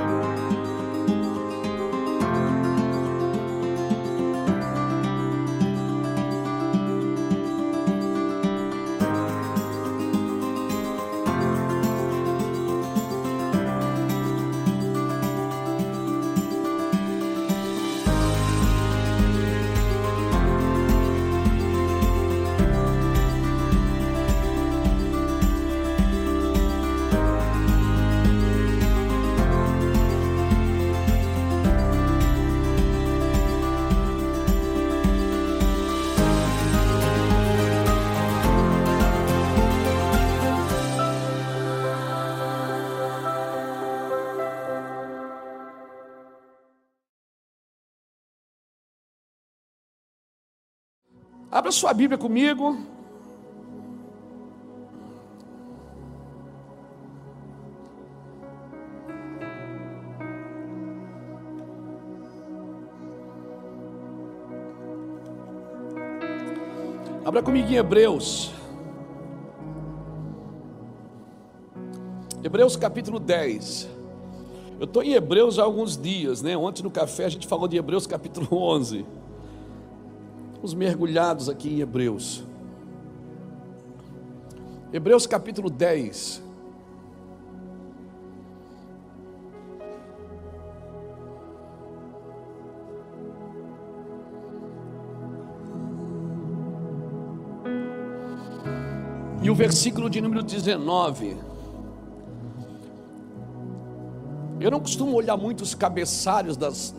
Bye. Abra sua Bíblia comigo. Abra comigo em Hebreus. Hebreus capítulo 10. Eu estou em Hebreus há alguns dias, né? Ontem no café a gente falou de Hebreus capítulo 11. Os mergulhados aqui em Hebreus. Hebreus capítulo 10. E o versículo de número 19. Eu não costumo olhar muito os cabeçários das,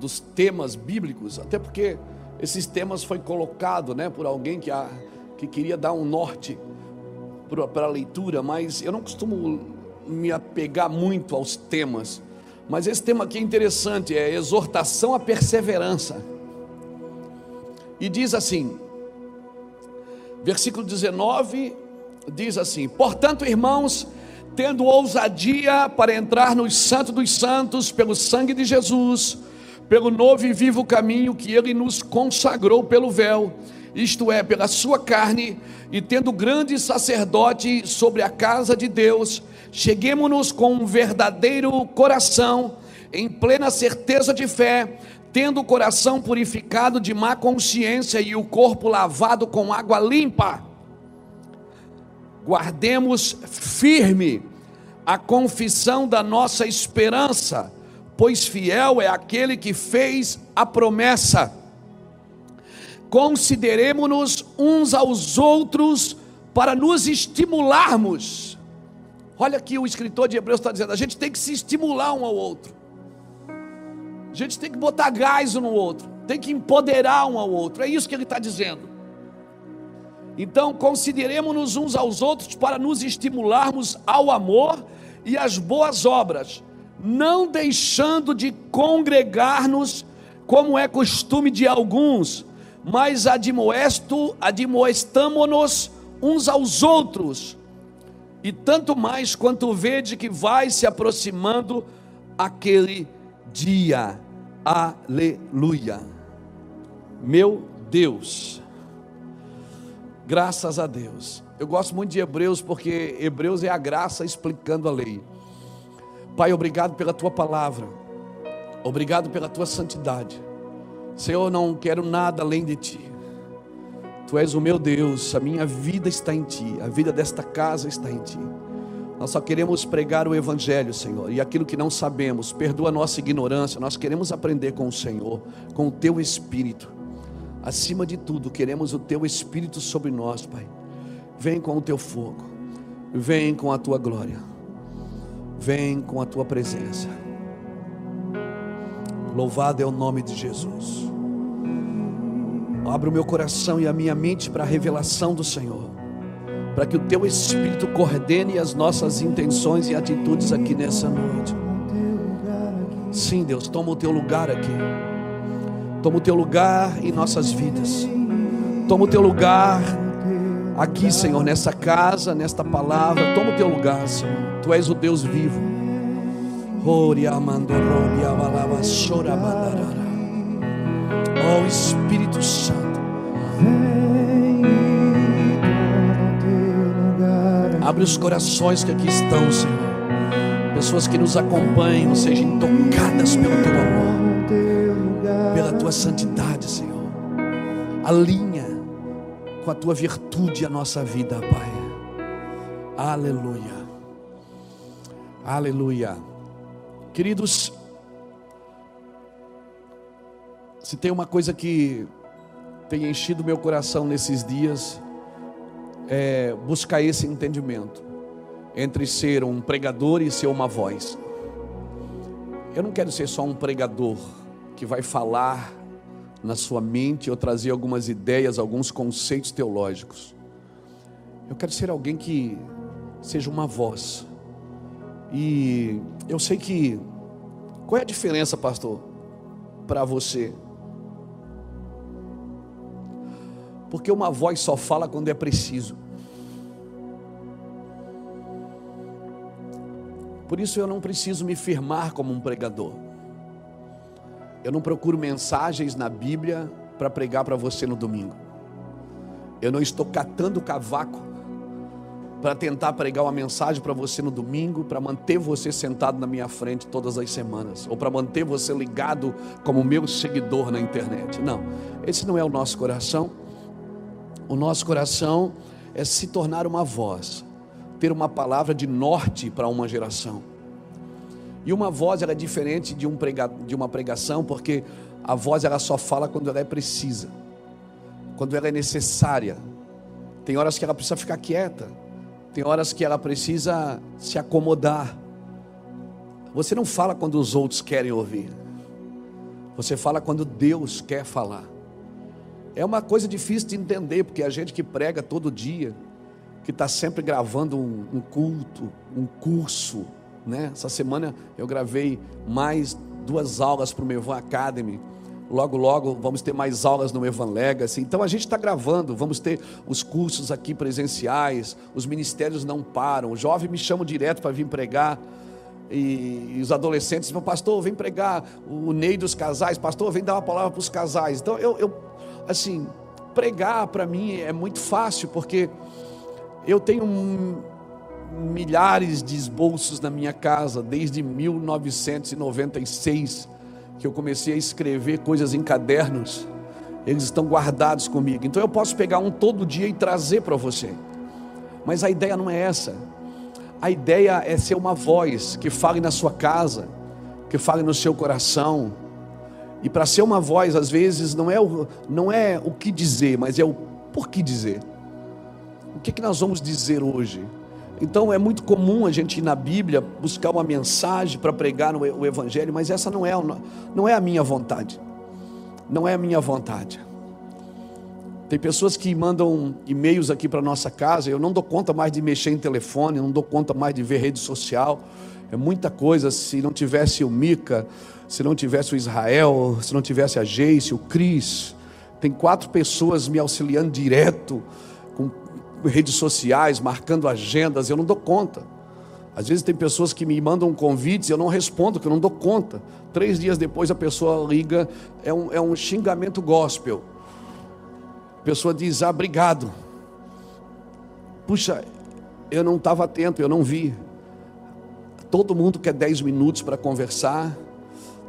dos temas bíblicos, até porque esses temas foi colocado, né, por alguém que, a, que queria dar um norte para a leitura, mas eu não costumo me apegar muito aos temas. Mas esse tema aqui é interessante, é exortação à perseverança. E diz assim, versículo 19, diz assim: Portanto, irmãos, tendo ousadia para entrar no Santo dos Santos pelo sangue de Jesus, pelo novo e vivo caminho que ele nos consagrou pelo véu, isto é, pela sua carne, e tendo grande sacerdote sobre a casa de Deus, cheguemos-nos com um verdadeiro coração, em plena certeza de fé, tendo o coração purificado de má consciência e o corpo lavado com água limpa. Guardemos firme a confissão da nossa esperança pois fiel é aquele que fez a promessa. Consideremos-nos uns aos outros para nos estimularmos. Olha aqui o escritor de Hebreus está dizendo: a gente tem que se estimular um ao outro, a gente tem que botar gás um no outro, tem que empoderar um ao outro, é isso que ele está dizendo. Então, consideremos-nos uns aos outros para nos estimularmos ao amor e às boas obras não deixando de congregar-nos, como é costume de alguns, mas admoesto, admoestamo-nos uns aos outros, e tanto mais quanto vede que vai se aproximando aquele dia. Aleluia. Meu Deus. Graças a Deus. Eu gosto muito de Hebreus porque Hebreus é a graça explicando a lei. Pai, obrigado pela tua palavra, obrigado pela tua santidade. Senhor, não quero nada além de ti. Tu és o meu Deus, a minha vida está em ti, a vida desta casa está em ti. Nós só queremos pregar o Evangelho, Senhor, e aquilo que não sabemos, perdoa a nossa ignorância. Nós queremos aprender com o Senhor, com o teu Espírito. Acima de tudo, queremos o teu Espírito sobre nós, Pai. Vem com o teu fogo, vem com a tua glória. Vem com a tua presença. Louvado é o nome de Jesus. Abra o meu coração e a minha mente para a revelação do Senhor, para que o teu Espírito coordene as nossas intenções e atitudes aqui nessa noite. Sim, Deus, toma o teu lugar aqui. Toma o teu lugar em nossas vidas. Toma o teu lugar aqui, Senhor, nessa casa, nesta palavra. Toma o teu lugar, Senhor. Tu és o Deus vivo. Oh Espírito Santo. Abre os corações que aqui estão, Senhor. Pessoas que nos acompanham sejam tocadas pelo teu amor, pela tua santidade, Senhor. Alinha com a tua virtude a nossa vida, Pai. Aleluia. Aleluia. Queridos, se tem uma coisa que tem enchido meu coração nesses dias, é buscar esse entendimento entre ser um pregador e ser uma voz. Eu não quero ser só um pregador que vai falar na sua mente ou trazer algumas ideias, alguns conceitos teológicos. Eu quero ser alguém que seja uma voz. E eu sei que qual é a diferença, pastor, para você? Porque uma voz só fala quando é preciso. Por isso eu não preciso me firmar como um pregador. Eu não procuro mensagens na Bíblia para pregar para você no domingo. Eu não estou catando cavaco para tentar pregar uma mensagem para você no domingo, para manter você sentado na minha frente todas as semanas, ou para manter você ligado como meu seguidor na internet. Não, esse não é o nosso coração. O nosso coração é se tornar uma voz ter uma palavra de norte para uma geração. E uma voz é diferente de, um prega, de uma pregação, porque a voz ela só fala quando ela é precisa, quando ela é necessária. Tem horas que ela precisa ficar quieta, tem horas que ela precisa se acomodar. Você não fala quando os outros querem ouvir, você fala quando Deus quer falar. É uma coisa difícil de entender, porque a gente que prega todo dia, que está sempre gravando um, um, culto, um curso. Né? Essa semana eu gravei mais duas aulas para o Mevan Academy. Logo, logo vamos ter mais aulas no Evan Legacy. Então a gente está gravando, vamos ter os cursos aqui presenciais, os ministérios não param. O jovem me chama direto para vir pregar. E, e, os adolescentes falam, pastor, vem pregar o Ney dos casais, pastor, vem dar uma palavra para os casais. Então eu, eu assim, pregar para mim é muito fácil, porque eu tenho milhares de esboços na minha casa desde 1996 que eu comecei a escrever coisas em cadernos. Eles estão guardados comigo. Então eu posso pegar um todo dia e trazer para você. Mas a ideia não é essa. A ideia é ser uma voz que fale na sua casa, que fale no seu coração. E para ser uma voz, às vezes, não é o, não é o que dizer, mas é o por que dizer o que, que nós vamos dizer hoje? Então é muito comum a gente ir na Bíblia buscar uma mensagem para pregar o Evangelho, mas essa não é, não é a minha vontade. Não é a minha vontade. Tem pessoas que mandam e-mails aqui para nossa casa. Eu não dou conta mais de mexer em telefone, não dou conta mais de ver rede social. É muita coisa. Se não tivesse o Mica, se não tivesse o Israel, se não tivesse a Geice, o Cris, tem quatro pessoas me auxiliando direto redes sociais, marcando agendas, eu não dou conta. Às vezes tem pessoas que me mandam convites e eu não respondo, que eu não dou conta. Três dias depois a pessoa liga, é um, é um xingamento gospel. A pessoa diz, ah, obrigado. Puxa, eu não estava atento, eu não vi. Todo mundo quer dez minutos para conversar,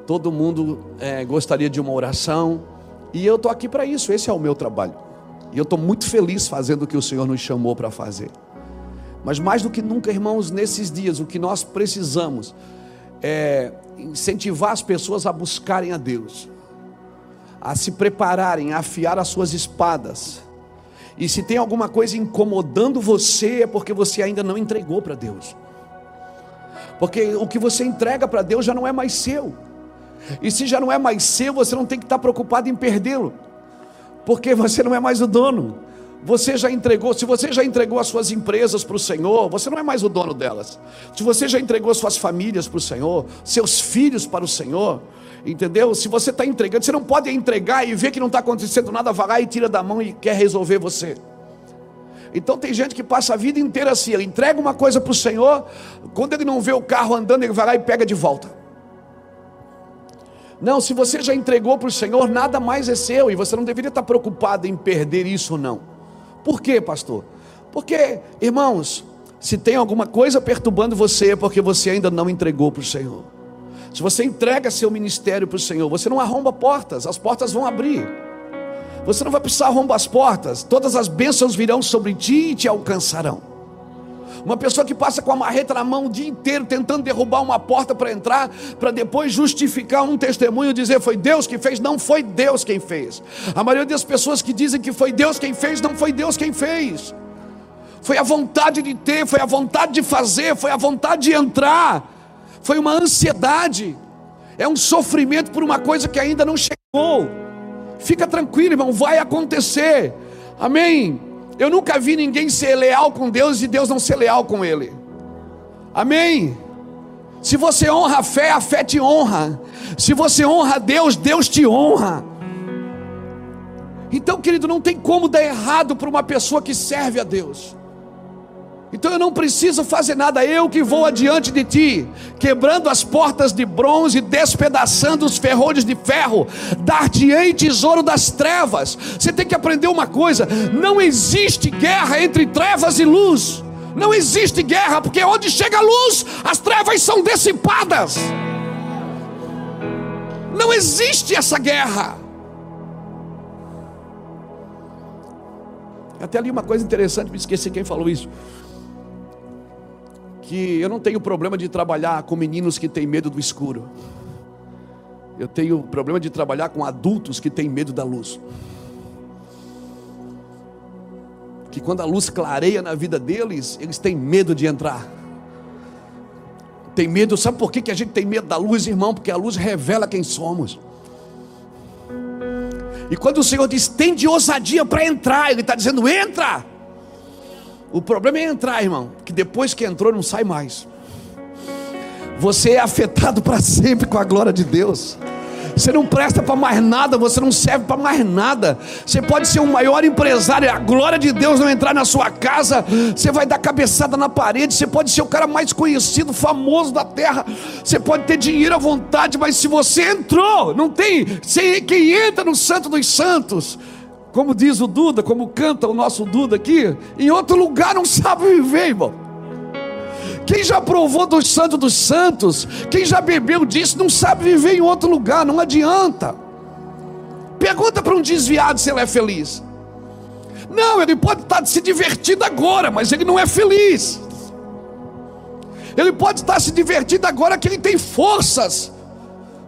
todo mundo é, gostaria de uma oração, e eu estou aqui para isso, esse é o meu trabalho. E eu estou muito feliz fazendo o que o Senhor nos chamou para fazer. Mas mais do que nunca, irmãos, nesses dias, o que nós precisamos é incentivar as pessoas a buscarem a Deus, a se prepararem, a afiar as suas espadas. E se tem alguma coisa incomodando você, é porque você ainda não entregou para Deus. Porque o que você entrega para Deus já não é mais seu. E se já não é mais seu, você não tem que estar preocupado em perdê-lo porque você não é mais o dono. Você já entregou, se você já entregou as suas empresas para o Senhor, você não é mais o dono delas. Se você já entregou as suas famílias para o Senhor, seus filhos para o Senhor, entendeu? Se você está entregando, você não pode entregar e ver que não está acontecendo nada, vai lá e tira da mão e quer resolver você. Então tem gente que passa a vida inteira assim, ele entrega uma coisa para o Senhor, quando ele não vê o carro andando, ele vai lá e pega de volta. Não, se você já entregou para o Senhor, nada mais é seu e você não deveria estar preocupado em perder isso, não. Por quê, pastor? Porque, irmãos, Se tem alguma coisa perturbando você, é porque você ainda não entregou para o Senhor. Se você entrega seu ministério para o Senhor, você não arromba portas, as portas vão abrir. Você não vai precisar arrombar as portas, todas as bênçãos virão sobre ti e te alcançarão. Uma pessoa que passa com a marreta na mão o dia inteiro tentando derrubar uma porta para entrar, para depois justificar um testemunho e dizer foi Deus que fez, não foi Deus quem fez. A maioria das pessoas que dizem que foi Deus quem fez, não foi Deus quem fez. Foi a vontade de ter, foi a vontade de fazer, foi a vontade de entrar. Foi uma ansiedade. É um sofrimento por uma coisa que ainda não chegou. Fica tranquilo, irmão, vai acontecer. Amém. Eu nunca vi ninguém ser leal com Deus e Deus não ser leal com ele. Amém. Se você honra a fé, a fé te honra. Se você honra a Deus, Deus te honra. Então, querido, não tem como dar errado para uma pessoa que serve a Deus. Então eu não preciso fazer nada, eu que vou adiante de ti, quebrando as portas de bronze, despedaçando os ferrolhos de ferro, dar-te-ei tesouro das trevas. Você tem que aprender uma coisa: não existe guerra entre trevas e luz. Não existe guerra, porque onde chega a luz, as trevas são dissipadas. Não existe essa guerra. Até ali uma coisa interessante, me esqueci quem falou isso que eu não tenho problema de trabalhar com meninos que têm medo do escuro. Eu tenho problema de trabalhar com adultos que têm medo da luz. Que quando a luz clareia na vida deles, eles têm medo de entrar. Tem medo, sabe por que, que a gente tem medo da luz, irmão? Porque a luz revela quem somos. E quando o Senhor diz, tem de ousadia para entrar, Ele está dizendo, entra. O problema é entrar, irmão, que depois que entrou não sai mais. Você é afetado para sempre com a glória de Deus. Você não presta para mais nada, você não serve para mais nada. Você pode ser o maior empresário, a glória de Deus não entrar na sua casa, você vai dar cabeçada na parede. Você pode ser o cara mais conhecido, famoso da terra. Você pode ter dinheiro à vontade, mas se você entrou, não tem. Quem entra no Santo dos Santos como diz o Duda, como canta o nosso Duda aqui, em outro lugar não sabe viver, irmão. Quem já provou dos santos dos santos, quem já bebeu disso, não sabe viver em outro lugar, não adianta. Pergunta para um desviado se ele é feliz. Não, ele pode estar se divertindo agora, mas ele não é feliz. Ele pode estar se divertindo agora que ele tem forças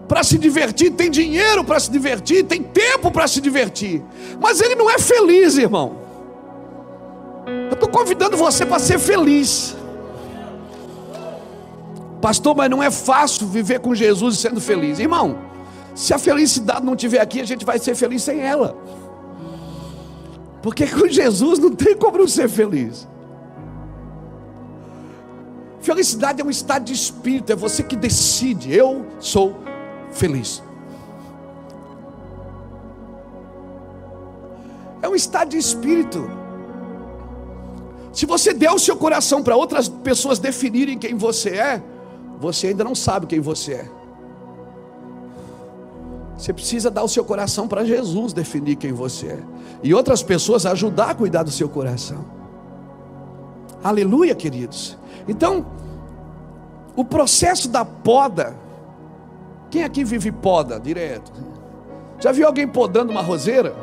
para se divertir, tem dinheiro para se divertir, tem tempo para se divertir, mas ele não é feliz, irmão. Eu estou convidando você para ser feliz, pastor. Mas não é fácil viver com Jesus sendo feliz, irmão. Se a felicidade não estiver aqui, a gente vai ser feliz sem ela, porque com Jesus não tem como não ser feliz. Felicidade é um estado de espírito, é você que decide. Eu sou feliz. É um estado de espírito. Se você der o seu coração para outras pessoas definirem quem você é, você ainda não sabe quem você é. Você precisa dar o seu coração para Jesus definir quem você é. E outras pessoas ajudar a cuidar do seu coração. Aleluia, queridos. Então, o processo da poda quem aqui vive poda direto? Já viu alguém podando uma roseira?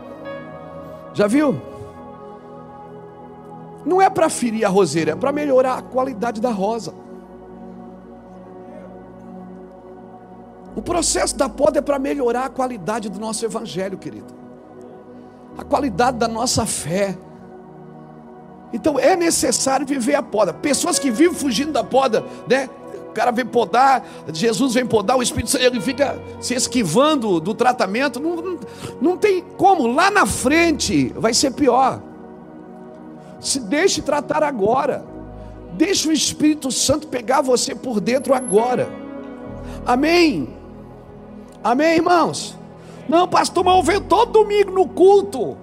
Já viu? Não é para ferir a roseira, é para melhorar a qualidade da rosa. O processo da poda é para melhorar a qualidade do nosso evangelho, querido. A qualidade da nossa fé. Então é necessário viver a poda. Pessoas que vivem fugindo da poda, né? Cara vem podar, Jesus vem podar, o Espírito Santo ele fica se esquivando do tratamento, não, não, não tem como, lá na frente vai ser pior. Se deixe tratar agora, deixe o Espírito Santo pegar você por dentro agora. Amém. Amém, irmãos. Não, pastor, mas eu venho todo domingo no culto.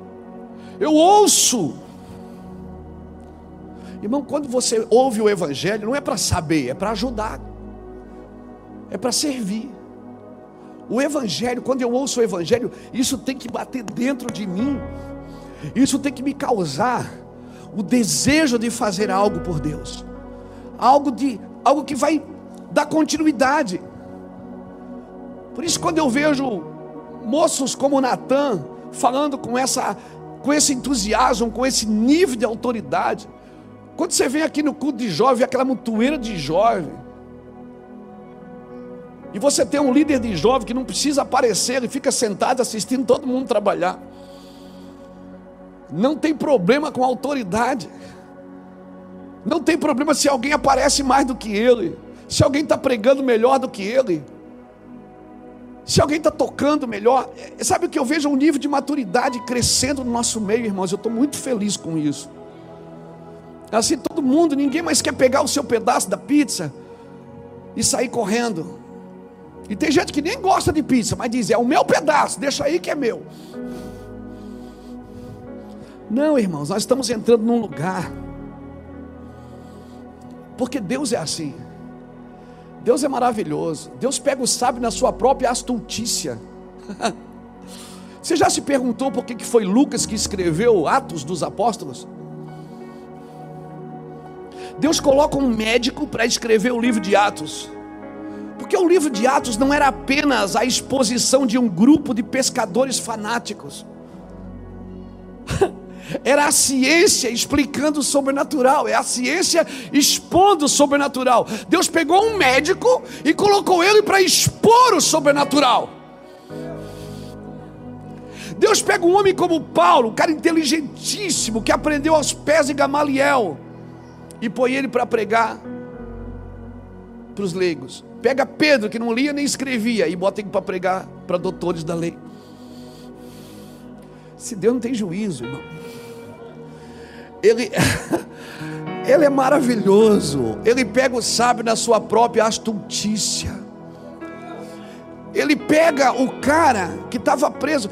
Eu ouço. Irmão, quando você ouve o Evangelho, não é para saber, é para ajudar, é para servir. O Evangelho, quando eu ouço o Evangelho, isso tem que bater dentro de mim, isso tem que me causar o desejo de fazer algo por Deus. algo de algo que vai dar continuidade. Por isso quando eu vejo moços como Natan falando com essa com esse entusiasmo, com esse nível de autoridade, quando você vem aqui no culto de jovem, aquela montoeira de jovem, e você tem um líder de jovem que não precisa aparecer, ele fica sentado assistindo todo mundo trabalhar. Não tem problema com autoridade. Não tem problema se alguém aparece mais do que ele. Se alguém está pregando melhor do que ele. Se alguém está tocando melhor. É, sabe o que eu vejo? Um nível de maturidade crescendo no nosso meio, irmãos. Eu estou muito feliz com isso. Assim, todo mundo, ninguém mais quer pegar o seu pedaço da pizza e sair correndo. E tem gente que nem gosta de pizza, mas diz: é o meu pedaço, deixa aí que é meu. Não, irmãos, nós estamos entrando num lugar. Porque Deus é assim. Deus é maravilhoso. Deus pega o sábio na sua própria astutícia. Você já se perguntou por que foi Lucas que escreveu Atos dos Apóstolos? Deus coloca um médico para escrever o livro de Atos. Porque o livro de Atos não era apenas a exposição de um grupo de pescadores fanáticos. Era a ciência explicando o sobrenatural, é a ciência expondo o sobrenatural. Deus pegou um médico e colocou ele para expor o sobrenatural. Deus pega um homem como Paulo, um cara inteligentíssimo, que aprendeu aos pés de Gamaliel, e põe ele para pregar para os leigos. Pega Pedro, que não lia nem escrevia, e bota ele para pregar para doutores da lei. Se Deus não tem juízo, irmão. Ele, ele é maravilhoso. Ele pega o sábio na sua própria astutícia. Ele pega o cara que estava preso,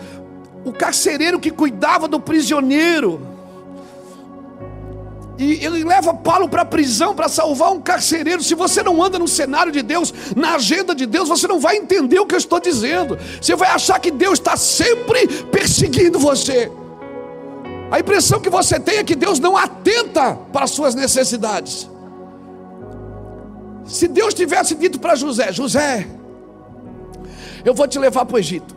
o carcereiro que cuidava do prisioneiro e ele leva Paulo para a prisão para salvar um carcereiro. Se você não anda no cenário de Deus, na agenda de Deus, você não vai entender o que eu estou dizendo. Você vai achar que Deus está sempre perseguindo você. A impressão que você tem é que Deus não atenta para as suas necessidades. Se Deus tivesse dito para José: José, eu vou te levar para o Egito.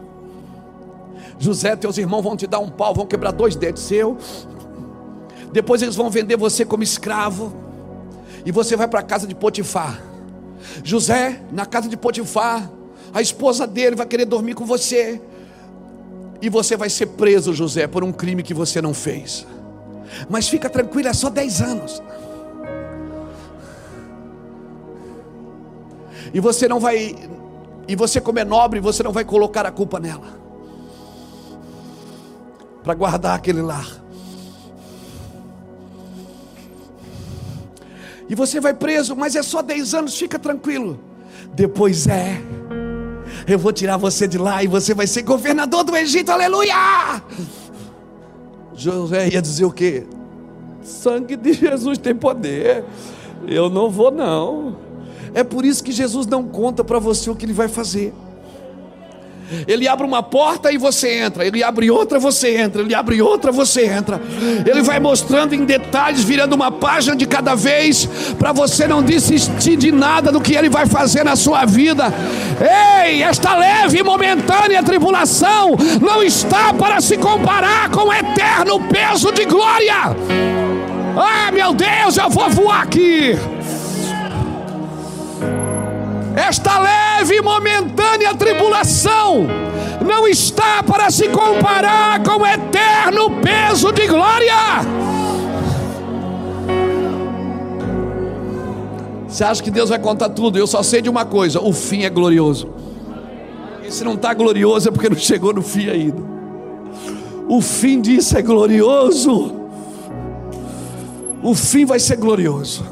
José, teus irmãos vão te dar um pau, vão quebrar dois dedos seu, depois eles vão vender você como escravo. E você vai para a casa de Potifar. José, na casa de Potifar, a esposa dele vai querer dormir com você. E você vai ser preso, José, por um crime que você não fez. Mas fica tranquilo, é só 10 anos. E você não vai. E você, como é nobre, você não vai colocar a culpa nela. Para guardar aquele lar. E você vai preso, mas é só 10 anos, fica tranquilo. Depois é, eu vou tirar você de lá e você vai ser governador do Egito, aleluia! José ia dizer o quê? Sangue de Jesus tem poder, eu não vou não. É por isso que Jesus não conta para você o que ele vai fazer. Ele abre uma porta e você entra. Ele abre outra, você entra. Ele abre outra, você entra. Ele vai mostrando em detalhes, virando uma página de cada vez, para você não desistir de nada do que ele vai fazer na sua vida. Ei, esta leve e momentânea tribulação não está para se comparar com o eterno peso de glória. Ah, meu Deus, eu vou voar aqui. Esta leve e momentânea tribulação não está para se comparar com o eterno peso de glória. Você acha que Deus vai contar tudo? Eu só sei de uma coisa: o fim é glorioso. E se não está glorioso é porque não chegou no fim ainda. O fim disso é glorioso. O fim vai ser glorioso.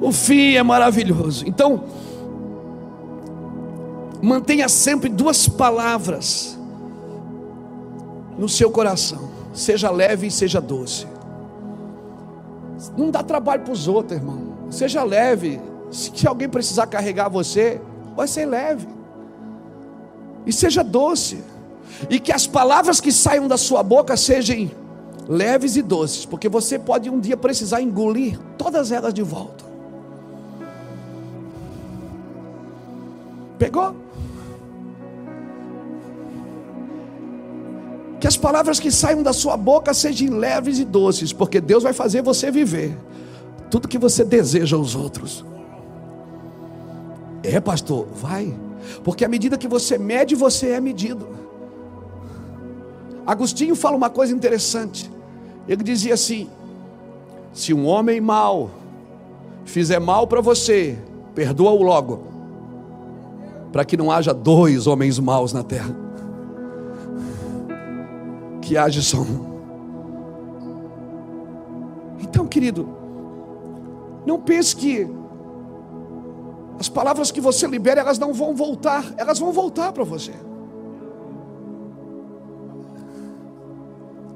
O fim é maravilhoso. Então, mantenha sempre duas palavras no seu coração: seja leve e seja doce. Não dá trabalho para os outros, irmão. Seja leve. Se alguém precisar carregar você, vai ser leve. E seja doce. E que as palavras que saiam da sua boca sejam leves e doces, porque você pode um dia precisar engolir todas elas de volta. Pegou? Que as palavras que saiam da sua boca sejam leves e doces, porque Deus vai fazer você viver tudo que você deseja aos outros. É, pastor, vai. Porque à medida que você mede, você é medido. Agostinho fala uma coisa interessante. Ele dizia assim: se um homem mau fizer mal para você, perdoa-o logo, para que não haja dois homens maus na terra, que haja só um. Então, querido, não pense que as palavras que você libera, elas não vão voltar, elas vão voltar para você.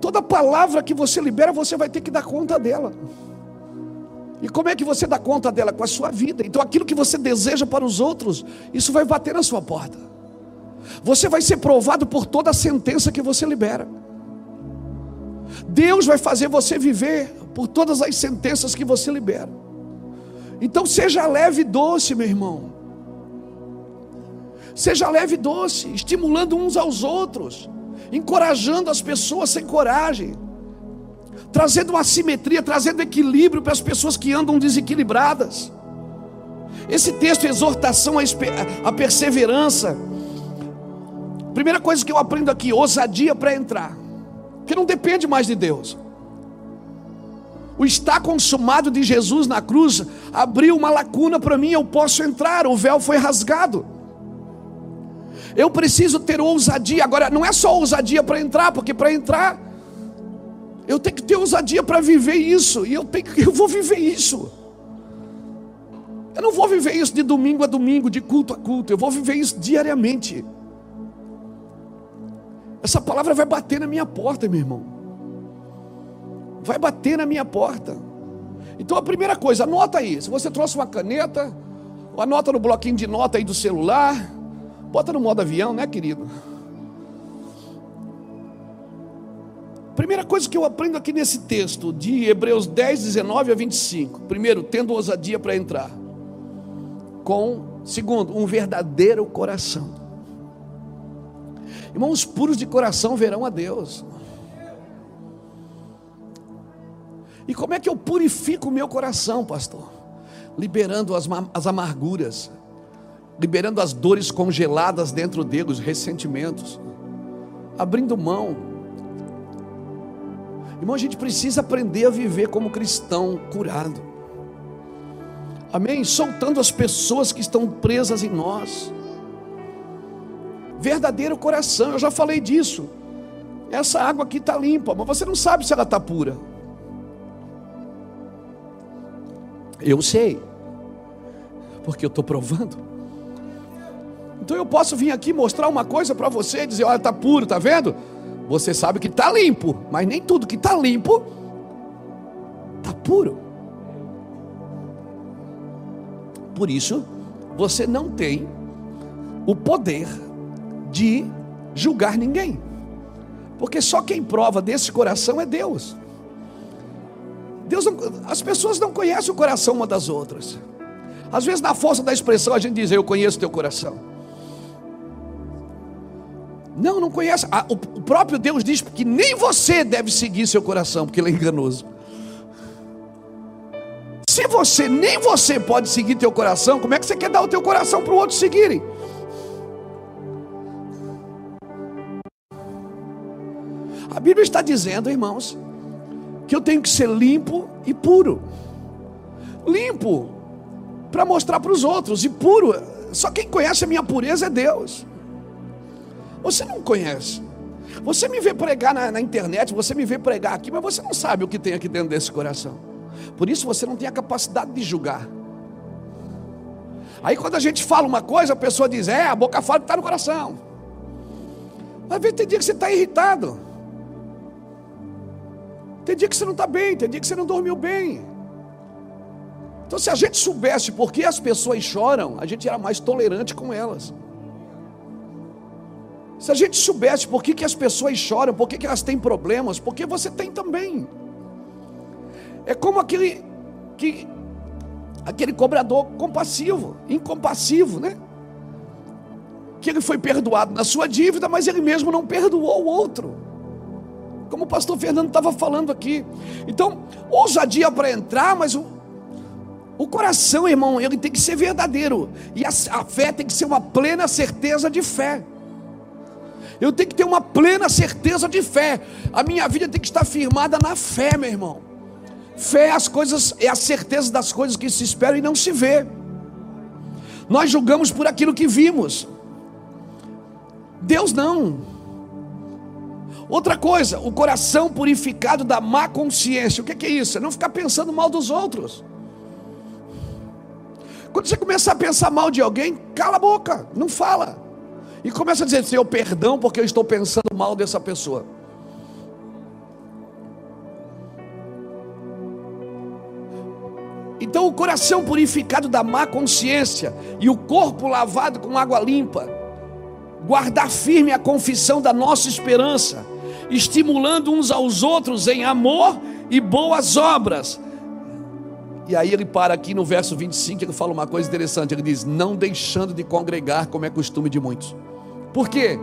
Toda palavra que você libera, você vai ter que dar conta dela. E como é que você dá conta dela? Com a sua vida. Então aquilo que você deseja para os outros, isso vai bater na sua porta. Você vai ser provado por toda a sentença que você libera. Deus vai fazer você viver por todas as sentenças que você libera. Então seja leve e doce, meu irmão. Seja leve e doce, estimulando uns aos outros encorajando as pessoas sem coragem, trazendo uma simetria, trazendo equilíbrio para as pessoas que andam desequilibradas. Esse texto, exortação à perseverança. Primeira coisa que eu aprendo aqui, ousadia para entrar, que não depende mais de Deus. O está consumado de Jesus na cruz abriu uma lacuna para mim, eu posso entrar, o véu foi rasgado. Eu preciso ter ousadia. Agora, não é só ousadia para entrar, porque para entrar, eu tenho que ter ousadia para viver isso. E eu, tenho, eu vou viver isso. Eu não vou viver isso de domingo a domingo, de culto a culto. Eu vou viver isso diariamente. Essa palavra vai bater na minha porta, meu irmão. Vai bater na minha porta. Então a primeira coisa, anota aí. Se você trouxe uma caneta, anota no bloquinho de nota aí do celular. Bota no modo avião, né, querido? Primeira coisa que eu aprendo aqui nesse texto, de Hebreus 10, 19 a 25. Primeiro, tendo ousadia para entrar. Com, segundo, um verdadeiro coração. Irmãos puros de coração verão a Deus. E como é que eu purifico o meu coração, pastor? Liberando as, as amarguras, liberando as dores congeladas dentro dele, os ressentimentos, abrindo mão. Irmão, a gente precisa aprender a viver como cristão curado. Amém? Soltando as pessoas que estão presas em nós. Verdadeiro coração, eu já falei disso. Essa água aqui está limpa, mas você não sabe se ela está pura. Eu sei, porque eu estou provando. Então eu posso vir aqui mostrar uma coisa para você e dizer: olha, está puro, está vendo? Você sabe que está limpo, mas nem tudo que está limpo está puro. Por isso, você não tem o poder de julgar ninguém, porque só quem prova desse coração é Deus. Deus não, as pessoas não conhecem o coração uma das outras. Às vezes, na força da expressão, a gente diz: Eu conheço teu coração. Não, não conhece. O próprio Deus diz que nem você deve seguir seu coração, porque ele é enganoso. Se você, nem você pode seguir teu coração, como é que você quer dar o teu coração para o outro seguirem? A Bíblia está dizendo, irmãos, que eu tenho que ser limpo e puro. Limpo para mostrar para os outros, e puro, só quem conhece a minha pureza é Deus. Você não conhece. Você me vê pregar na, na, internet, você me vê pregar aqui, mas você não sabe o que tem aqui dentro desse coração. Por isso você não tem a capacidade de julgar. Aí quando a gente fala uma coisa, a pessoa diz: É, a boca fala que está no coração. Mas tem dia que você está irritado. Tem dia que você não está bem, tem dia que você não dormiu bem. Então, se a gente soubesse por que as pessoas choram, a gente era mais tolerante com elas. Se a gente soubesse por que, que as pessoas choram, por que, que elas têm problemas, porque você tem também. É como aquele que aquele cobrador compassivo, incompassivo, né? Que ele foi perdoado na sua dívida, mas ele mesmo não perdoou o outro. Como o pastor Fernando estava falando aqui. Então, ousadia para entrar, mas o, o coração, irmão, ele tem que ser verdadeiro. E a, a fé tem que ser uma plena certeza de fé. Eu tenho que ter uma plena certeza de fé. A minha vida tem que estar firmada na fé, meu irmão. Fé é as coisas, é a certeza das coisas que se esperam e não se vê. Nós julgamos por aquilo que vimos. Deus não. Outra coisa, o coração purificado da má consciência. O que é isso? É não ficar pensando mal dos outros. Quando você começar a pensar mal de alguém, cala a boca, não fala. E começa a dizer, Senhor, perdão porque eu estou pensando mal dessa pessoa. Então, o coração purificado da má consciência e o corpo lavado com água limpa, guardar firme a confissão da nossa esperança, estimulando uns aos outros em amor e boas obras. E aí ele para aqui no verso 25, ele fala uma coisa interessante, ele diz: "Não deixando de congregar, como é costume de muitos". Por quê?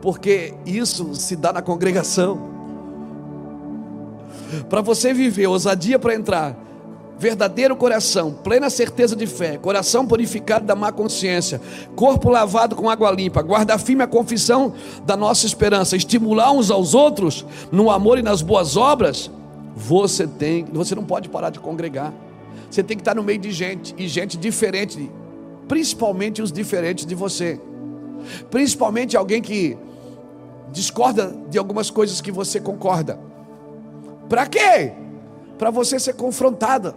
Porque isso se dá na congregação. Para você viver ousadia para entrar, verdadeiro coração, plena certeza de fé, coração purificado da má consciência, corpo lavado com água limpa, guarda firme a confissão da nossa esperança, estimular uns aos outros no amor e nas boas obras, você tem, você não pode parar de congregar. Você tem que estar no meio de gente e gente diferente, principalmente os diferentes de você. Principalmente alguém que discorda de algumas coisas que você concorda. Para quê? Para você ser confrontada.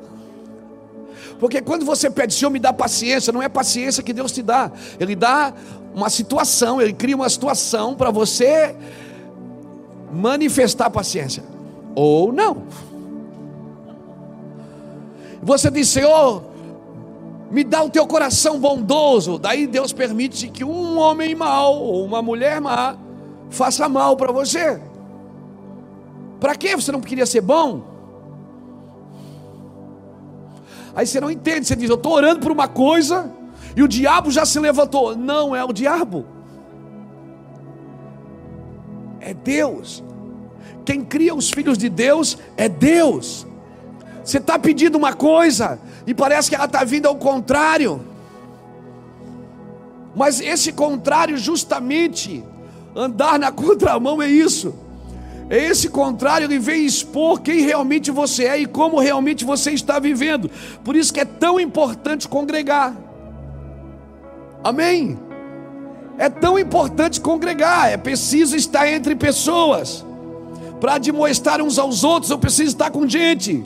Porque quando você pede, Senhor, me dá paciência, não é paciência que Deus te dá. Ele dá uma situação, ele cria uma situação para você manifestar paciência. Ou não. Você diz, Senhor, me dá o teu coração bondoso. Daí Deus permite que um homem mau ou uma mulher má faça mal para você. Para quê? Você não queria ser bom? Aí você não entende, você diz: Eu estou orando por uma coisa e o diabo já se levantou. Não é o diabo, é Deus. Quem cria os filhos de Deus é Deus. Você está pedindo uma coisa e parece que ela está vindo ao contrário. Mas esse contrário, justamente, andar na contramão é isso. É esse contrário, ele vem expor quem realmente você é e como realmente você está vivendo. Por isso que é tão importante congregar. Amém? É tão importante congregar, é preciso estar entre pessoas. Para demonstrar uns aos outros, eu preciso estar com gente.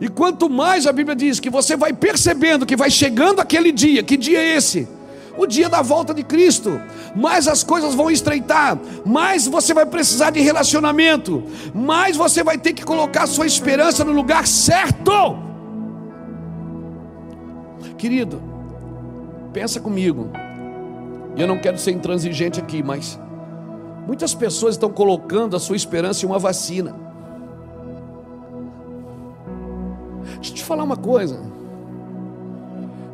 E quanto mais a Bíblia diz que você vai percebendo que vai chegando aquele dia, que dia é esse? O dia da volta de Cristo, mais as coisas vão estreitar, mais você vai precisar de relacionamento, mais você vai ter que colocar sua esperança no lugar certo. Querido, pensa comigo. Eu não quero ser intransigente aqui, mas muitas pessoas estão colocando a sua esperança em uma vacina. Deixa eu te falar uma coisa.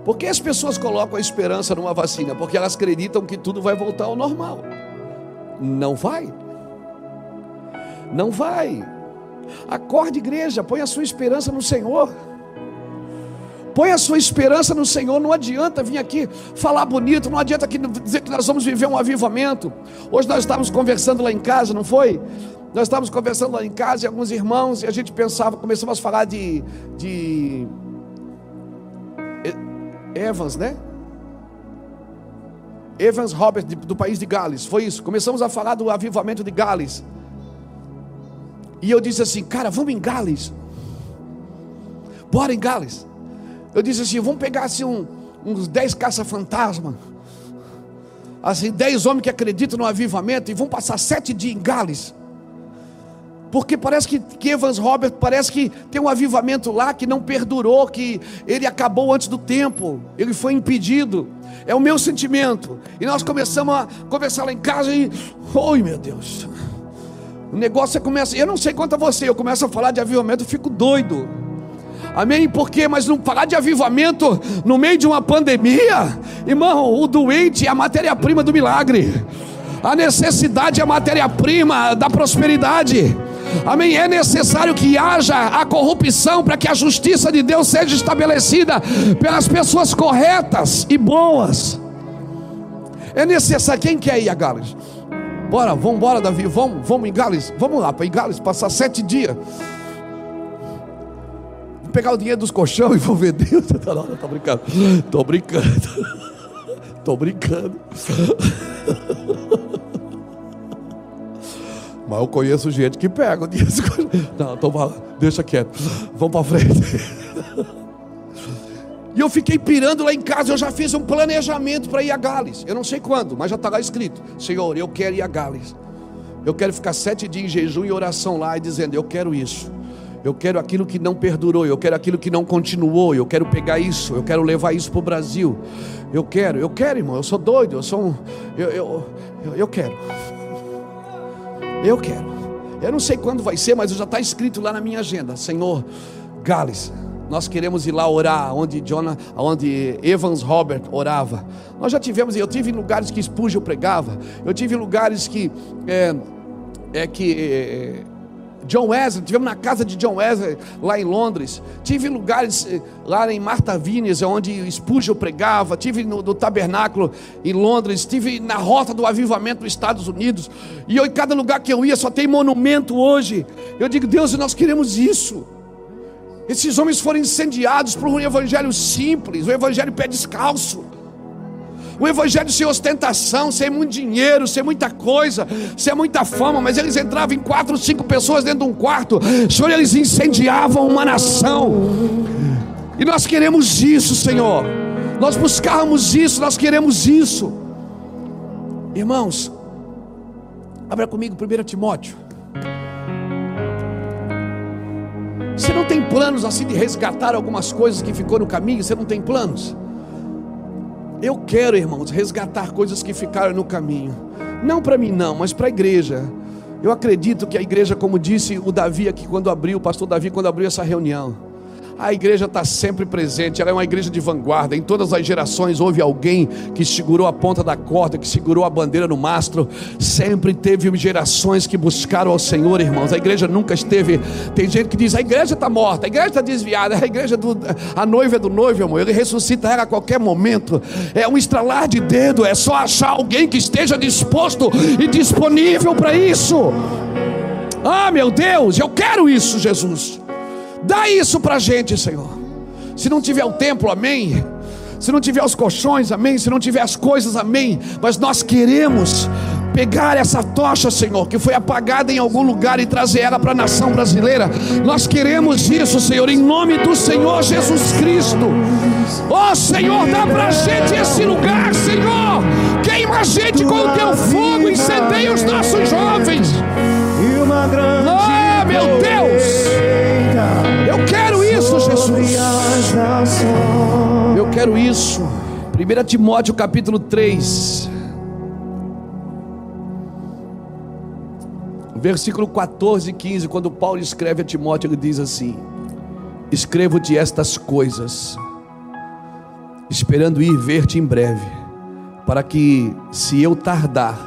Por que as pessoas colocam a esperança numa vacina? Porque elas acreditam que tudo vai voltar ao normal. Não vai. Não vai. Acorde, igreja, põe a sua esperança no Senhor. Põe a sua esperança no Senhor. Não adianta vir aqui falar bonito, não adianta aqui dizer que nós vamos viver um avivamento. Hoje nós estávamos conversando lá em casa, não foi? Nós estávamos conversando lá em casa e alguns irmãos, e a gente pensava, começamos a falar de, de Evans, né? Evans Robert, do país de Gales, foi isso. Começamos a falar do avivamento de Gales. E eu disse assim, cara, vamos em Gales. Bora em Gales. Eu disse assim, vamos pegar assim um, uns 10 caça-fantasma. Assim, 10 homens que acreditam no avivamento e vão passar sete dias em Gales. Porque parece que, que Evans Robert parece que tem um avivamento lá que não perdurou, que ele acabou antes do tempo, ele foi impedido. É o meu sentimento. E nós começamos a conversar lá em casa e, oi meu Deus, o negócio é começa. Eu não sei quanto a você, eu começo a falar de avivamento, eu fico doido. Amém? Por quê? Mas não falar de avivamento no meio de uma pandemia, irmão, o doente é a matéria-prima do milagre. A necessidade é a matéria-prima da prosperidade. Amém? É necessário que haja a corrupção para que a justiça de Deus seja estabelecida pelas pessoas corretas e boas. É necessário. Quem quer ir a Gales? Bora, vamos embora, Davi. Vamos, vamos em Gales. Vamos lá para em Gales, passar sete dias. Vou pegar o dinheiro dos colchões e vou vender. Não, não, tô brincando. Tô brincando. Tô brincando. Mas eu conheço gente que pega o colchões. Não, tô falando. Deixa quieto. Vamos para frente. E eu fiquei pirando lá em casa. Eu já fiz um planejamento para ir a Gales. Eu não sei quando, mas já está lá escrito: Senhor, eu quero ir a Gales. Eu quero ficar sete dias em jejum e oração lá e dizendo: Eu quero isso. Eu quero aquilo que não perdurou, eu quero aquilo que não continuou, eu quero pegar isso, eu quero levar isso para o Brasil. Eu quero, eu quero, irmão, eu sou doido, eu sou um. Eu, eu, eu, eu quero. Eu quero. Eu não sei quando vai ser, mas já está escrito lá na minha agenda. Senhor, Gales, nós queremos ir lá orar, onde Jonah, onde Evans Robert orava. Nós já tivemos, eu tive lugares que Spurgeon pregava, eu tive lugares que é, é que é, John Wesley, tivemos na casa de John Wesley lá em Londres, tive lugares eh, lá em Martha Vineyards, onde Spurgeon pregava, tive no, no, tabernáculo em Londres, tive na rota do avivamento nos Estados Unidos, e eu, em cada lugar que eu ia só tem monumento hoje. Eu digo, Deus, nós queremos isso. Esses homens foram incendiados por um evangelho simples, um evangelho pé descalço. O evangelho sem ostentação, sem muito dinheiro, sem muita coisa, sem muita fama, mas eles entravam em quatro, cinco pessoas dentro de um quarto. Senhor, eles incendiavam uma nação. E nós queremos isso, Senhor. Nós buscamos isso, nós queremos isso. Irmãos, abra comigo 1 Timóteo. Você não tem planos assim de resgatar algumas coisas que ficou no caminho? Você não tem planos? Eu quero, irmãos, resgatar coisas que ficaram no caminho. Não para mim, não, mas para a igreja. Eu acredito que a igreja, como disse o Davi aqui quando abriu, o pastor Davi, quando abriu essa reunião, a igreja está sempre presente, ela é uma igreja de vanguarda. Em todas as gerações houve alguém que segurou a ponta da corda, que segurou a bandeira no mastro. Sempre teve gerações que buscaram ao Senhor, irmãos. A igreja nunca esteve. Tem gente que diz: a igreja está morta, a igreja está desviada, a igreja do, a noiva é do noivo, amor. Ele ressuscita ela a qualquer momento. É um estralar de dedo, é só achar alguém que esteja disposto e disponível para isso. Ah, meu Deus, eu quero isso, Jesus. Dá isso para a gente, Senhor. Se não tiver o templo, amém. Se não tiver os colchões, amém. Se não tiver as coisas, amém. Mas nós queremos pegar essa tocha, Senhor, que foi apagada em algum lugar e trazer ela para a nação brasileira. Nós queremos isso, Senhor, em nome do Senhor Jesus Cristo. Ó oh, Senhor, dá para a gente esse lugar, Senhor. Queima a gente com o teu fogo, incendeia os nossos jovens. Oh, meu Deus. Quero isso. 1 Timóteo capítulo 3. Versículo 14 e 15, quando Paulo escreve a Timóteo, ele diz assim: Escrevo-te estas coisas, esperando ir ver-te em breve, para que, se eu tardar,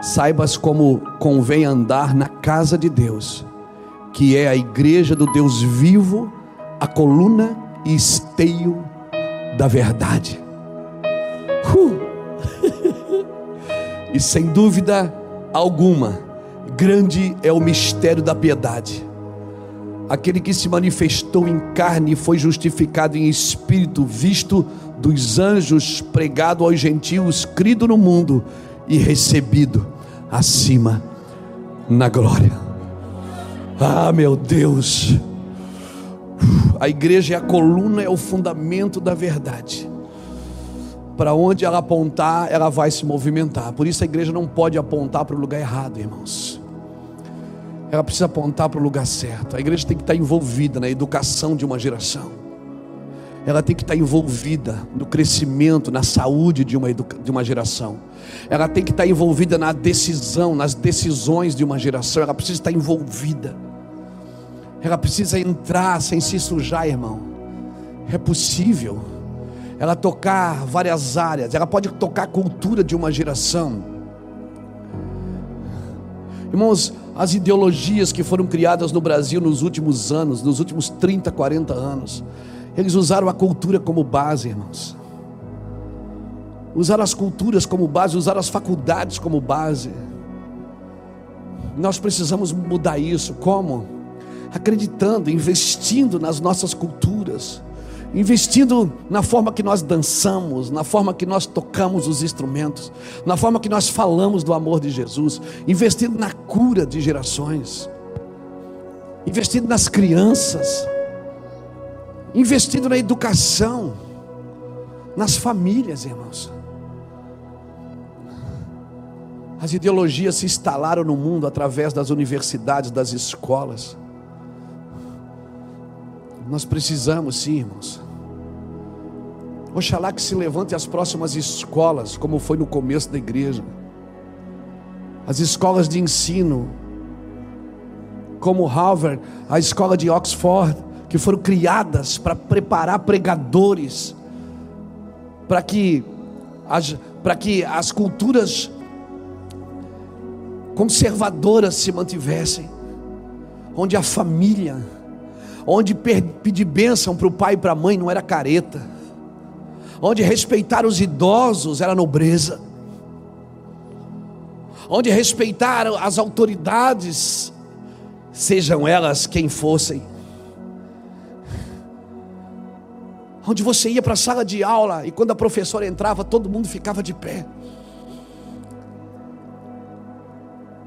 saibas como convém andar na casa de Deus que é a igreja do Deus vivo, a coluna e esteio da verdade. Uh! e sem dúvida alguma, grande é o mistério da piedade. Aquele que se manifestou em carne foi justificado em espírito, visto dos anjos, pregado aos gentios, crido no mundo e recebido acima na glória. Ah, meu Deus. A igreja é a coluna, é o fundamento da verdade. Para onde ela apontar, ela vai se movimentar. Por isso a igreja não pode apontar para o lugar errado, irmãos. ela precisa apontar para o lugar certo. A igreja tem que estar envolvida na educação de uma geração. Ela tem que estar envolvida no crescimento, na saúde de uma, de uma geração. Ela tem que estar envolvida na decisão, nas decisões de uma geração. Ela precisa estar envolvida. Ela precisa entrar sem se sujar, irmão. É possível ela tocar várias áreas. Ela pode tocar a cultura de uma geração. Irmãos, as ideologias que foram criadas no Brasil nos últimos anos, nos últimos 30, 40 anos, eles usaram a cultura como base, irmãos. Usaram as culturas como base, usaram as faculdades como base. Nós precisamos mudar isso. Como? Acreditando, investindo nas nossas culturas investindo na forma que nós dançamos, na forma que nós tocamos os instrumentos, na forma que nós falamos do amor de Jesus, investindo na cura de gerações, investindo nas crianças, investindo na educação, nas famílias, irmãos. As ideologias se instalaram no mundo através das universidades, das escolas. Nós precisamos, sim, irmãos. Oxalá que se levante as próximas escolas, como foi no começo da igreja. As escolas de ensino, como Harvard, a escola de Oxford, que foram criadas para preparar pregadores, para que para que as culturas conservadoras se mantivessem, onde a família, onde pedir bênção para o pai e para a mãe não era careta, onde respeitar os idosos era nobreza, onde respeitar as autoridades, sejam elas quem fossem, onde você ia para a sala de aula e quando a professora entrava, todo mundo ficava de pé.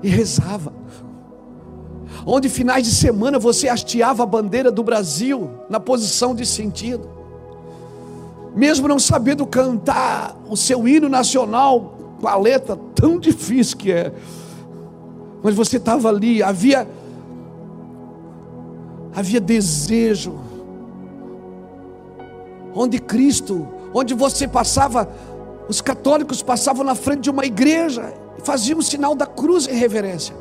E rezava onde finais de semana você hasteava a bandeira do Brasil na posição de sentido, mesmo não sabendo cantar o seu hino nacional com a letra tão difícil que é, mas você estava ali, havia havia desejo, onde Cristo, onde você passava, os católicos passavam na frente de uma igreja faziam o sinal da cruz em reverência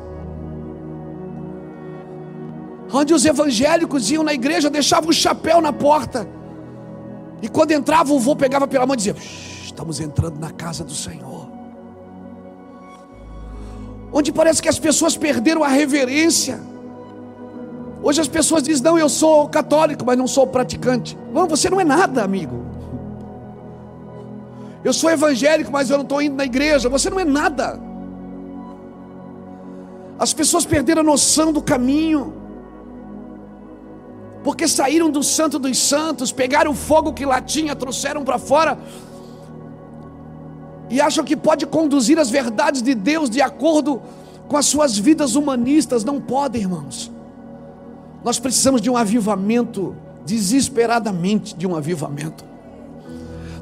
onde os evangélicos iam na igreja, deixavam o chapéu na porta, e quando entrava, o vô pegava pela mão e dizia: Estamos entrando na casa do Senhor. Onde parece que as pessoas perderam a reverência. Hoje as pessoas dizem: Não, eu sou católico, mas não sou praticante. Não, você não é nada, amigo. Eu sou evangélico, mas eu não estou indo na igreja. Você não é nada. As pessoas perderam a noção do caminho porque saíram do Santo dos Santos, pegaram o fogo que lá tinha, trouxeram para fora, e acham que pode conduzir as verdades de Deus de acordo com as suas vidas humanistas. Não pode, irmãos. Nós precisamos de um avivamento, desesperadamente de um avivamento.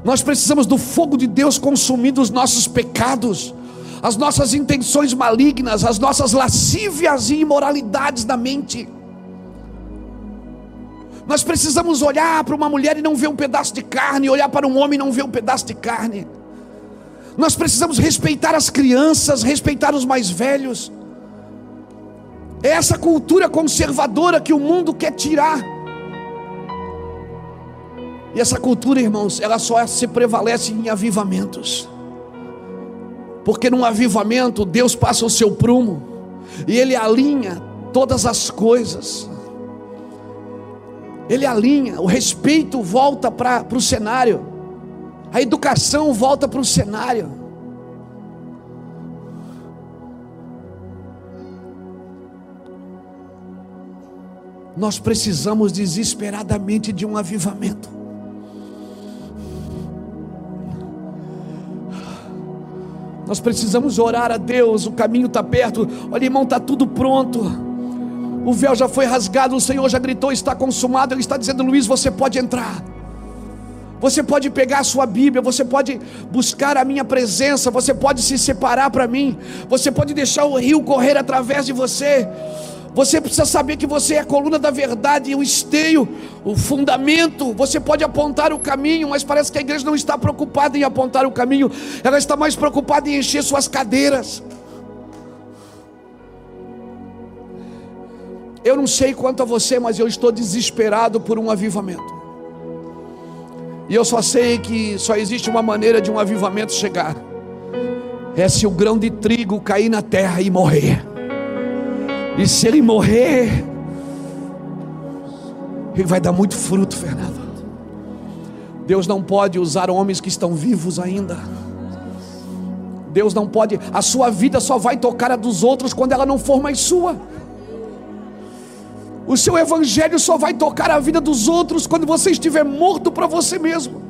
Nós precisamos do fogo de Deus consumindo os nossos pecados, as nossas intenções malignas, as nossas lascívias e imoralidades da mente. Nós precisamos olhar para uma mulher e não ver um pedaço de carne, olhar para um homem e não ver um pedaço de carne. Nós precisamos respeitar as crianças, respeitar os mais velhos. É essa cultura conservadora que o mundo quer tirar. E essa cultura, irmãos, ela só se prevalece em avivamentos. Porque num avivamento, Deus passa o seu prumo e ele alinha todas as coisas ele alinha, o respeito volta para o cenário, a educação volta para o cenário. Nós precisamos desesperadamente de um avivamento. Nós precisamos orar a Deus, o caminho está perto. Olha, irmão, está tudo pronto o véu já foi rasgado, o Senhor já gritou, está consumado. Ele está dizendo, Luiz, você pode entrar. Você pode pegar a sua Bíblia, você pode buscar a minha presença, você pode se separar para mim, você pode deixar o rio correr através de você. Você precisa saber que você é a coluna da verdade, o esteio, o fundamento. Você pode apontar o caminho, mas parece que a igreja não está preocupada em apontar o caminho, ela está mais preocupada em encher suas cadeiras. Eu não sei quanto a você, mas eu estou desesperado por um avivamento. E eu só sei que só existe uma maneira de um avivamento chegar: é se o grão de trigo cair na terra e morrer. E se ele morrer, ele vai dar muito fruto, Fernando. Deus não pode usar homens que estão vivos ainda. Deus não pode, a sua vida só vai tocar a dos outros quando ela não for mais sua. O seu evangelho só vai tocar a vida dos outros quando você estiver morto para você mesmo.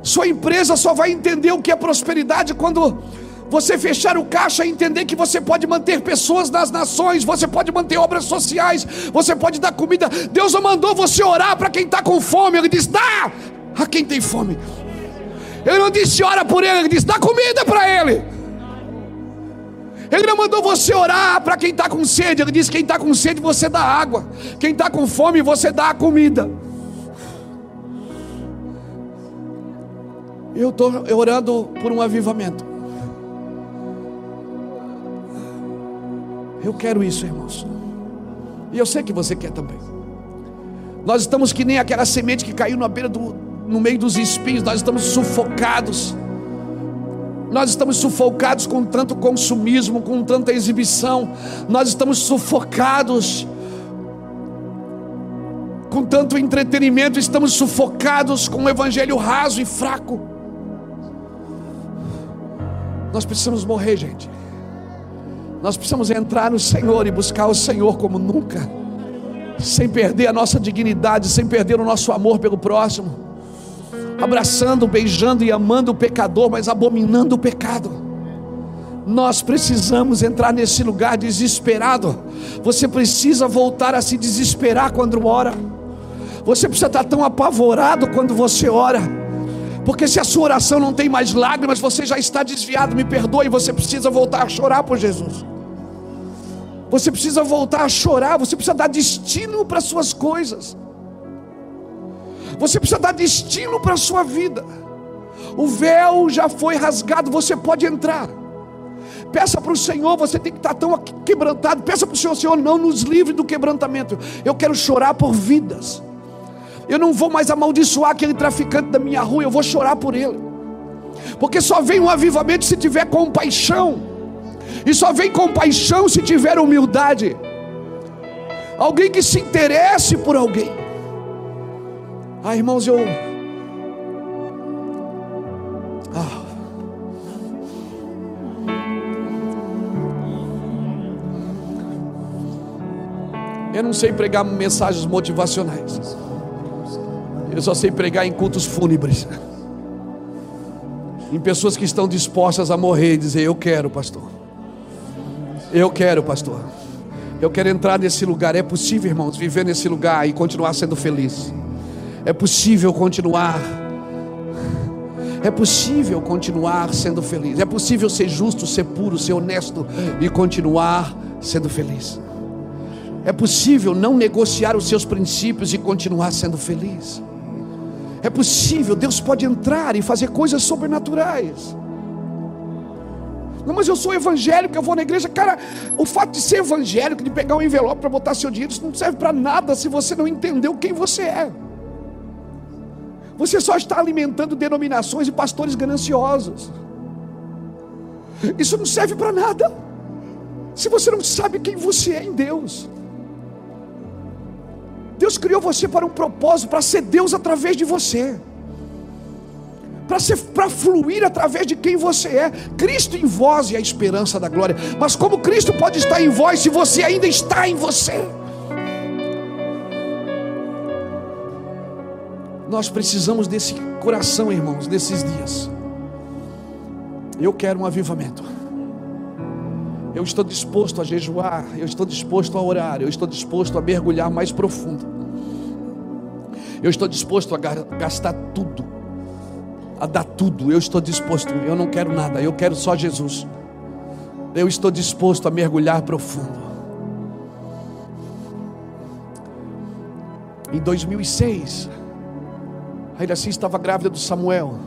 Sua empresa só vai entender o que é prosperidade quando você fechar o caixa e entender que você pode manter pessoas nas nações, você pode manter obras sociais, você pode dar comida. Deus não mandou você orar para quem está com fome, Ele diz: dá a quem tem fome. Ele não disse ora por ele, ele disse: dá comida para ele. Ele não mandou você orar para quem está com sede, ele disse: quem está com sede você dá água, quem está com fome você dá a comida. Eu estou orando por um avivamento. Eu quero isso, irmãos. E eu sei que você quer também. Nós estamos que nem aquela semente que caiu na beira do, no meio dos espinhos, nós estamos sufocados. Nós estamos sufocados com tanto consumismo, com tanta exibição. Nós estamos sufocados com tanto entretenimento, estamos sufocados com um evangelho raso e fraco. Nós precisamos morrer, gente. Nós precisamos entrar no Senhor e buscar o Senhor como nunca, sem perder a nossa dignidade, sem perder o nosso amor pelo próximo, abraçando, beijando e amando o pecador, mas abominando o pecado. Nós precisamos entrar nesse lugar desesperado. Você precisa voltar a se desesperar quando ora. Você precisa estar tão apavorado quando você ora. Porque se a sua oração não tem mais lágrimas, você já está desviado, me perdoe, você precisa voltar a chorar por Jesus. Você precisa voltar a chorar, você precisa dar destino para as suas coisas. Você precisa dar destino para a sua vida. O véu já foi rasgado, você pode entrar. Peça para o Senhor, você tem que estar tão quebrantado. Peça para o Senhor, Senhor, não nos livre do quebrantamento. Eu quero chorar por vidas. Eu não vou mais amaldiçoar aquele traficante da minha rua, eu vou chorar por ele. Porque só vem um avivamento se tiver compaixão. E só vem compaixão se tiver humildade. Alguém que se interesse por alguém. Ah, irmãos, eu. Ah. Eu não sei pregar mensagens motivacionais. Eu só sei pregar em cultos fúnebres. Em pessoas que estão dispostas a morrer e dizer: Eu quero, pastor. Eu quero, pastor. Eu quero entrar nesse lugar. É possível, irmãos, viver nesse lugar e continuar sendo feliz. É possível continuar. É possível continuar sendo feliz. É possível ser justo, ser puro, ser honesto e continuar sendo feliz. É possível não negociar os seus princípios e continuar sendo feliz. É possível, Deus pode entrar e fazer coisas sobrenaturais. Não, mas eu sou evangélico, eu vou na igreja. Cara, o fato de ser evangélico, de pegar um envelope para botar seu dinheiro, isso não serve para nada se você não entendeu quem você é. Você só está alimentando denominações e pastores gananciosos. Isso não serve para nada. Se você não sabe quem você é em Deus. Deus criou você para um propósito, para ser Deus através de você para fluir através de quem você é. Cristo em vós e a esperança da glória. Mas como Cristo pode estar em vós se você ainda está em você? Nós precisamos desse coração, irmãos, nesses dias. Eu quero um avivamento. Eu estou disposto a jejuar, eu estou disposto a orar, eu estou disposto a mergulhar mais profundo. Eu estou disposto a gastar tudo a dar tudo. Eu estou disposto. Eu não quero nada. Eu quero só Jesus. Eu estou disposto a mergulhar profundo. Em 2006, a Iraci estava grávida do Samuel.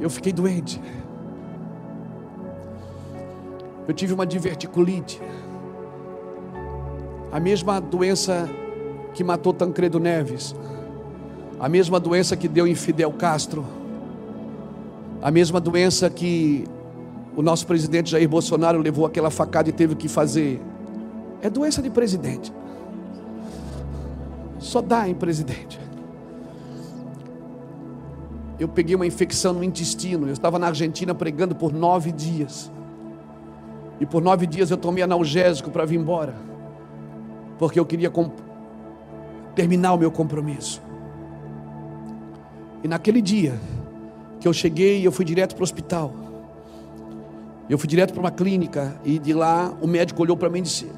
Eu fiquei doente. Eu tive uma diverticulite. A mesma doença que matou Tancredo Neves. A mesma doença que deu em Fidel Castro. A mesma doença que o nosso presidente Jair Bolsonaro levou aquela facada e teve que fazer. É doença de presidente. Só dá em presidente. Eu peguei uma infecção no intestino. Eu estava na Argentina pregando por nove dias. E por nove dias eu tomei analgésico para vir embora. Porque eu queria terminar o meu compromisso. E naquele dia que eu cheguei, eu fui direto para o hospital. Eu fui direto para uma clínica e de lá o médico olhou para mim e disse: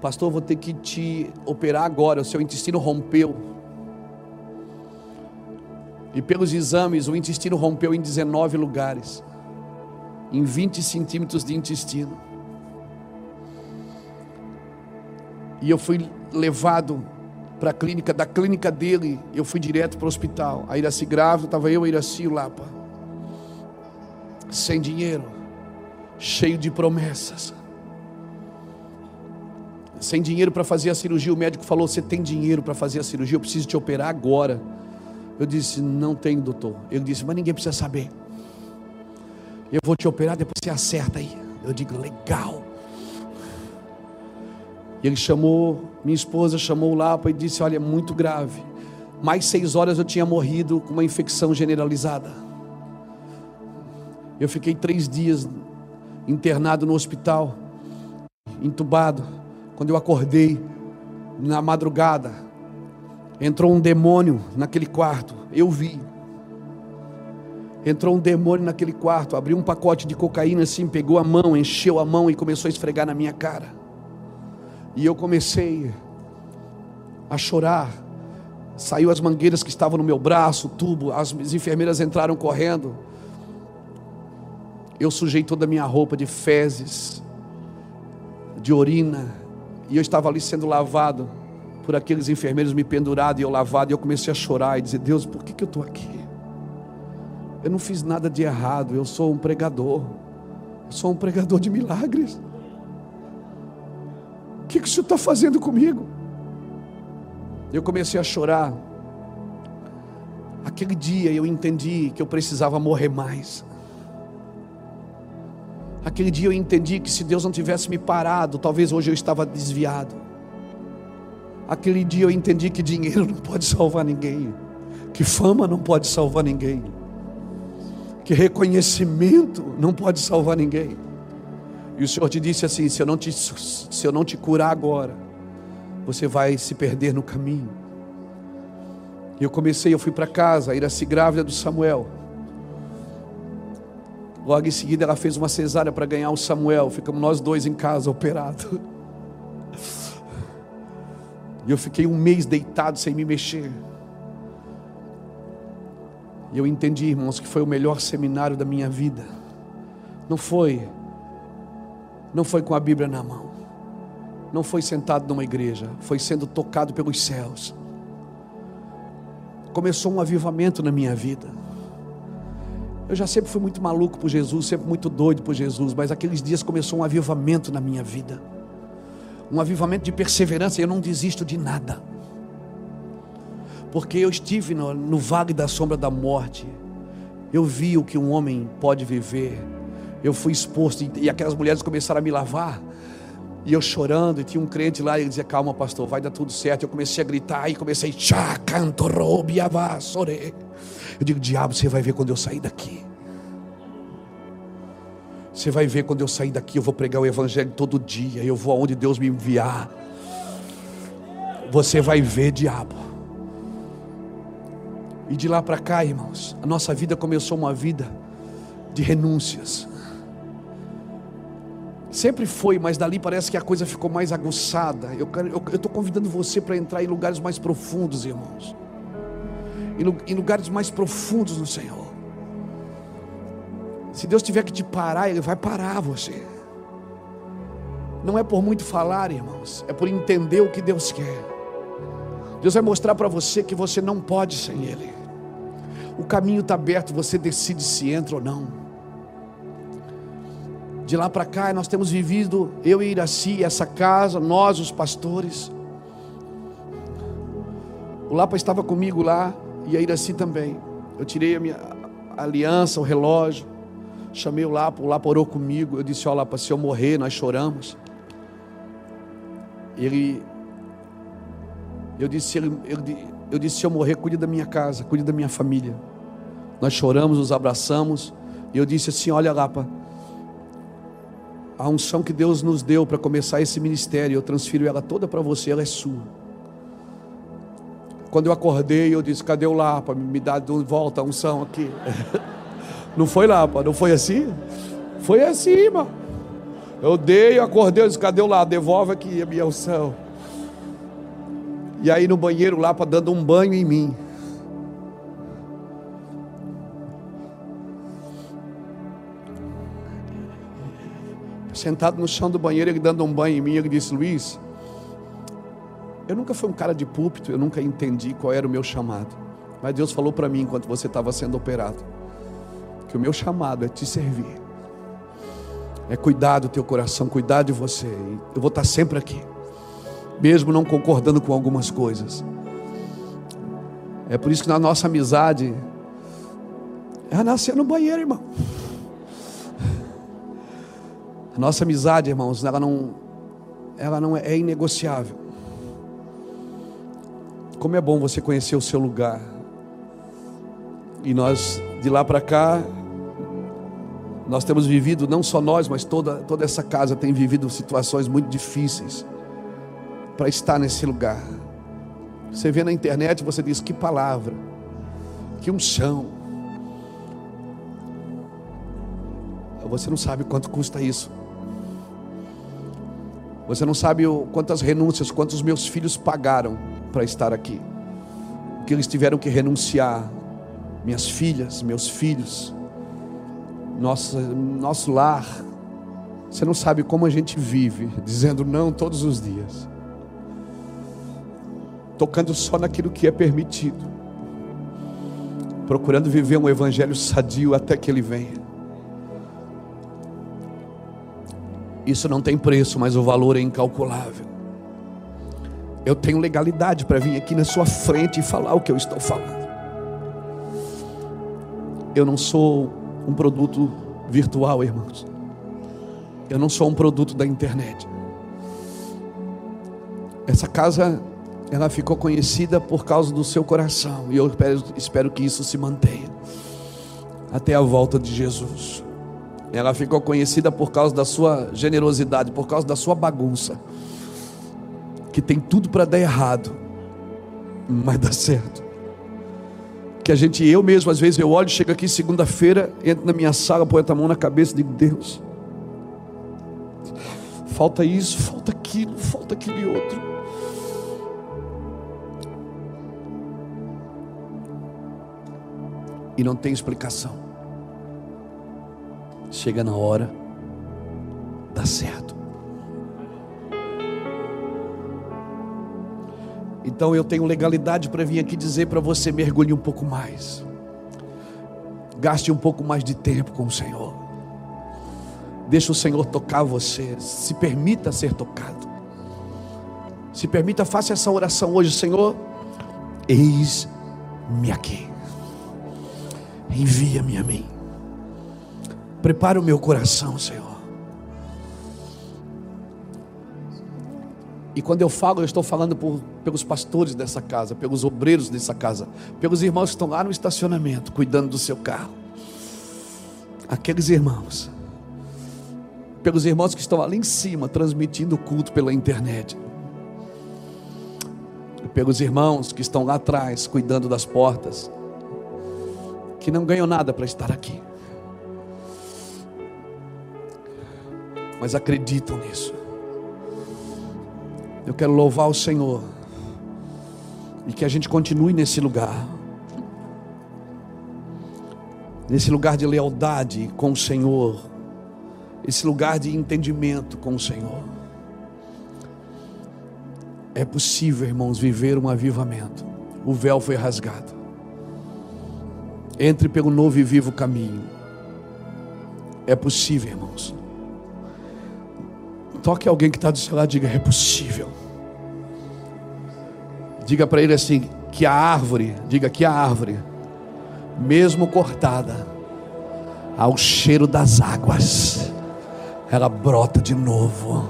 Pastor, vou ter que te operar agora. O seu intestino rompeu. E pelos exames, o intestino rompeu em 19 lugares, em 20 centímetros de intestino. E eu fui levado para a clínica, da clínica dele, eu fui direto para o hospital. A Iraci grávida, estava eu, a Iraci o Lapa. Sem dinheiro, cheio de promessas. Sem dinheiro para fazer a cirurgia, o médico falou: Você tem dinheiro para fazer a cirurgia? Eu preciso te operar agora. Eu disse: Não tenho, doutor. Ele disse: Mas ninguém precisa saber. Eu vou te operar, depois você acerta aí. Eu digo: Legal. Ele chamou, minha esposa chamou o Lapa e disse: Olha, é muito grave. Mais seis horas eu tinha morrido com uma infecção generalizada. Eu fiquei três dias internado no hospital, entubado. Quando eu acordei na madrugada, entrou um demônio naquele quarto. Eu vi. Entrou um demônio naquele quarto, abriu um pacote de cocaína assim, pegou a mão, encheu a mão e começou a esfregar na minha cara. E eu comecei a chorar. Saiu as mangueiras que estavam no meu braço, o tubo, as enfermeiras entraram correndo. Eu sujei toda a minha roupa de fezes, de urina, e eu estava ali sendo lavado por aqueles enfermeiros me pendurado e eu lavado, e eu comecei a chorar e dizer: Deus, por que, que eu estou aqui? Eu não fiz nada de errado, eu sou um pregador, eu sou um pregador de milagres. O que, que o Senhor está fazendo comigo? Eu comecei a chorar. Aquele dia eu entendi que eu precisava morrer mais. Aquele dia eu entendi que se Deus não tivesse me parado, talvez hoje eu estava desviado. Aquele dia eu entendi que dinheiro não pode salvar ninguém, que fama não pode salvar ninguém, que reconhecimento não pode salvar ninguém. E o Senhor te disse assim: se eu não te, se eu não te curar agora, você vai se perder no caminho. E eu comecei, eu fui para casa, a Iraci grávida do Samuel. Logo em seguida ela fez uma cesárea para ganhar o Samuel. Ficamos nós dois em casa operado. E eu fiquei um mês deitado sem me mexer. E eu entendi, irmãos, que foi o melhor seminário da minha vida. Não foi, não foi com a Bíblia na mão. Não foi sentado numa igreja, foi sendo tocado pelos céus. Começou um avivamento na minha vida. Eu já sempre fui muito maluco por Jesus, sempre muito doido por Jesus, mas aqueles dias começou um avivamento na minha vida. Um avivamento de perseverança, eu não desisto de nada. Porque eu estive no, no vale da sombra da morte. Eu vi o que um homem pode viver. Eu fui exposto e, aquelas mulheres começaram a me lavar. E eu chorando, e tinha um crente lá, e ele dizia: Calma, pastor, vai dar tudo certo. Eu comecei a gritar, e comecei: sore. Eu digo, diabo, você vai ver quando eu sair daqui. Você vai ver quando eu sair daqui, eu vou pregar o Evangelho todo dia. Eu vou aonde Deus me enviar. Você vai ver, diabo. E de lá para cá, irmãos, a nossa vida começou uma vida de renúncias. Sempre foi, mas dali parece que a coisa ficou mais aguçada. Eu estou convidando você para entrar em lugares mais profundos, irmãos em lugares mais profundos no Senhor. Se Deus tiver que te parar, Ele vai parar você. Não é por muito falar, irmãos, é por entender o que Deus quer. Deus vai mostrar para você que você não pode sem Ele. O caminho está aberto, você decide se entra ou não. De lá para cá, nós temos vivido, eu e Iraci, essa casa, nós, os pastores. O Lapa estava comigo lá e a Iraci também. Eu tirei a minha aliança, o relógio, chamei o Lapa, o Lapa orou comigo. Eu disse: Ó, Lapa, se eu morrer, nós choramos. Ele, eu disse, ele, eu, eu disse: se eu morrer, cuide da minha casa, cuide da minha família. Nós choramos, nos abraçamos. E eu disse assim: Olha, Lapa, a unção que Deus nos deu para começar esse ministério, eu transfiro ela toda para você, ela é sua. Quando eu acordei, eu disse: Cadê o Lapa? Me dá de volta a unção aqui. Não foi Lapa, não foi assim? Foi assim, irmão. Eu dei, acordei, eu disse: Cadê o Lapa? Devolve aqui a minha unção. E aí no banheiro, Lapa dando um banho em mim. Sentado no chão do banheiro, ele dando um banho em mim, ele disse: Luiz, eu nunca fui um cara de púlpito, eu nunca entendi qual era o meu chamado. Mas Deus falou para mim enquanto você estava sendo operado: que o meu chamado é te servir, é cuidar do teu coração, cuidar de você. Eu vou estar sempre aqui, mesmo não concordando com algumas coisas. É por isso que na nossa amizade, ela nasceu no banheiro, irmão. A nossa amizade, irmãos, ela não, ela não é, é inegociável. Como é bom você conhecer o seu lugar. E nós, de lá para cá, nós temos vivido, não só nós, mas toda, toda essa casa tem vivido situações muito difíceis para estar nesse lugar. Você vê na internet, você diz: que palavra, que unção. Você não sabe quanto custa isso. Você não sabe quantas renúncias, quantos meus filhos pagaram para estar aqui. Que eles tiveram que renunciar. Minhas filhas, meus filhos, nosso, nosso lar. Você não sabe como a gente vive, dizendo não todos os dias, tocando só naquilo que é permitido, procurando viver um evangelho sadio até que ele venha. Isso não tem preço, mas o valor é incalculável. Eu tenho legalidade para vir aqui na sua frente e falar o que eu estou falando. Eu não sou um produto virtual, irmãos. Eu não sou um produto da internet. Essa casa, ela ficou conhecida por causa do seu coração. E eu espero, que isso se mantenha até a volta de Jesus. Ela ficou conhecida por causa da sua generosidade, por causa da sua bagunça que tem tudo para dar errado, mas dá certo. Que a gente, eu mesmo, às vezes eu olho, chego aqui segunda-feira, entro na minha sala, põe a mão na cabeça e digo: Deus, falta isso, falta aquilo, falta aquele outro. E não tem explicação. Chega na hora, dá certo. Então eu tenho legalidade para vir aqui dizer para você: mergulhe um pouco mais, gaste um pouco mais de tempo com o Senhor, deixa o Senhor tocar você, se permita ser tocado, se permita, faça essa oração hoje, Senhor, eis-me aqui, envia-me a mim, prepara o meu coração, Senhor. E quando eu falo, eu estou falando por, pelos pastores dessa casa, pelos obreiros dessa casa, pelos irmãos que estão lá no estacionamento, cuidando do seu carro. Aqueles irmãos, pelos irmãos que estão ali em cima, transmitindo o culto pela internet. Pelos irmãos que estão lá atrás, cuidando das portas, que não ganham nada para estar aqui, mas acreditam nisso. Eu quero louvar o Senhor. E que a gente continue nesse lugar. nesse lugar de lealdade com o Senhor, esse lugar de entendimento com o Senhor. É possível, irmãos, viver um avivamento. O véu foi rasgado. Entre pelo novo e vivo caminho. É possível, irmãos. Toque alguém que está do seu lado e diga: é possível. Diga para ele assim: que a árvore, diga que a árvore, mesmo cortada, ao cheiro das águas, ela brota de novo.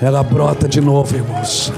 Ela brota de novo, irmãos.